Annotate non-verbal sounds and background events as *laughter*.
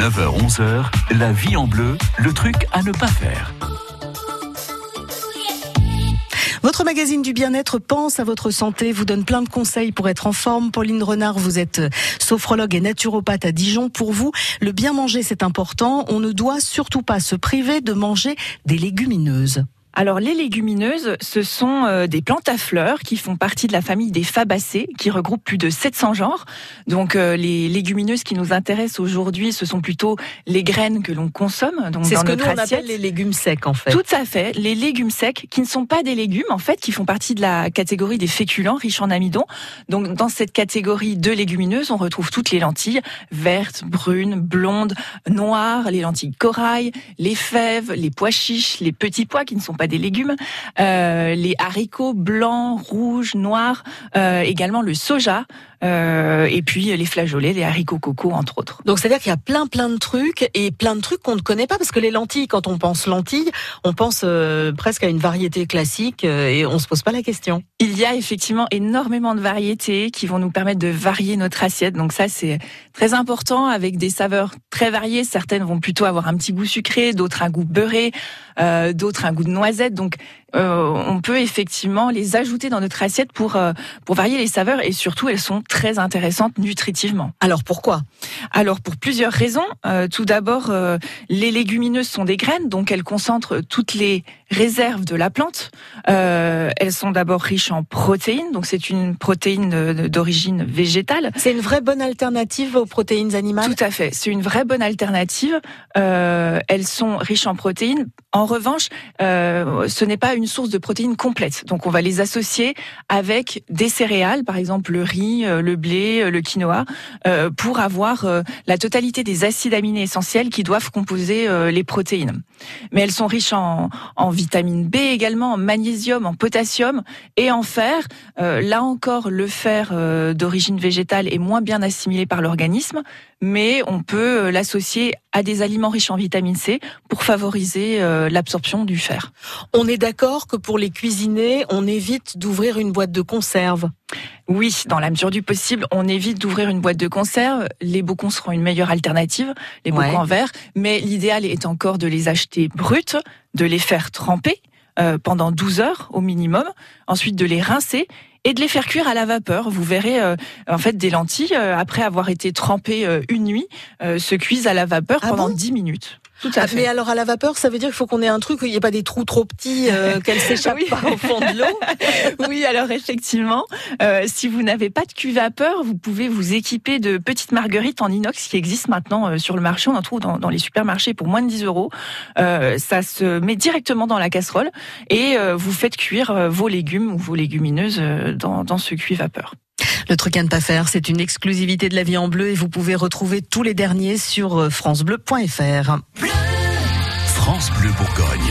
9h-11h, la vie en bleu, le truc à ne pas faire. Votre magazine du bien-être pense à votre santé, vous donne plein de conseils pour être en forme. Pauline Renard, vous êtes sophrologue et naturopathe à Dijon. Pour vous, le bien manger, c'est important. On ne doit surtout pas se priver de manger des légumineuses. Alors les légumineuses, ce sont euh, des plantes à fleurs qui font partie de la famille des fabacées, qui regroupent plus de 700 genres. Donc euh, les légumineuses qui nous intéressent aujourd'hui, ce sont plutôt les graines que l'on consomme. Donc c'est ce que nous on appelle les légumes secs en fait. Tout à fait, les légumes secs qui ne sont pas des légumes en fait, qui font partie de la catégorie des féculents riches en amidon. Donc dans cette catégorie de légumineuses, on retrouve toutes les lentilles vertes, brunes, blondes, noires, les lentilles corail, les fèves, les pois chiches, les petits pois qui ne sont pas des légumes, euh, les haricots blancs, rouges, noirs, euh, également le soja, euh, et puis les flageolets, les haricots coco, entre autres. Donc c'est-à-dire qu'il y a plein plein de trucs et plein de trucs qu'on ne connaît pas parce que les lentilles, quand on pense lentilles, on pense presque à une variété classique et on se pose pas la question. Il y a effectivement énormément de variétés qui vont nous permettre de varier notre assiette. Donc ça c'est très important avec des saveurs très variées. Certaines vont plutôt avoir un petit goût sucré, d'autres un goût beurré, d'autres un goût de noisette donc, euh, on peut effectivement les ajouter dans notre assiette pour euh, pour varier les saveurs et surtout elles sont très intéressantes nutritivement. Alors pourquoi? Alors pour plusieurs raisons. Euh, tout d'abord, les légumineuses sont des graines, donc elles concentrent toutes les réserves de la plante. elles sont d'abord riches en protéines, donc c'est une protéine d'origine végétale. C'est une vraie bonne alternative aux protéines animales? Tout à fait, c'est une vraie bonne alternative. elles sont riches en protéines. En revanche, ce n'est pas une source de protéines complète. Donc on va les associer avec des céréales, par exemple le riz, euh, le blé, euh, le quinoa, euh, pour avoir la totalité des acides aminés essentiels qui doivent composer les protéines. Mais elles sont riches en, en vitamine B également, en magnésium, en potassium et en fer. là encore, le fer d'origine végétale est moins bien assimilé par l'organisme, mais on peut l'associer à des aliments riches en vitamine C pour favoriser l'absorption du fer. On est d'accord que pour les cuisiner, on évite d'ouvrir une boîte de conserve. Oui, dans la mesure du possible, on évite d'ouvrir une boîte de conserve. Les bocons seront une meilleure alternative, les bocons en verre. Mais l'idéal est encore de les acheter bruts, de les faire tremper euh, pendant 12 heures au minimum, ensuite de les rincer et de les faire cuire à la vapeur. Vous verrez, euh, en fait, des lentilles, euh, après avoir été trempées une nuit, se cuisent à la vapeur ah pendant 10 minutes. Tout à fait. Mais alors à la vapeur, ça veut dire qu'il faut qu'on ait un truc où il n'y ait pas des trous trop petits, euh, *laughs* qu'elles s'échappent pas au fond de l'eau. *laughs* oui, alors effectivement, euh, si vous n'avez pas de cuve vapeur, vous pouvez vous équiper de petites marguerites en inox qui existent maintenant euh, sur le marché. On en trouve dans, dans, les supermarchés pour moins de 10 euros. Euh, ça se met directement dans la casserole et euh, vous faites cuire vos légumes ou vos légumineuses dans, dans ce cuve vapeur. Le truc à ne pas faire, c'est une exclusivité de la vie en bleu et vous pouvez retrouver tous les derniers sur francebleu.fr. France Bleu Bourgogne.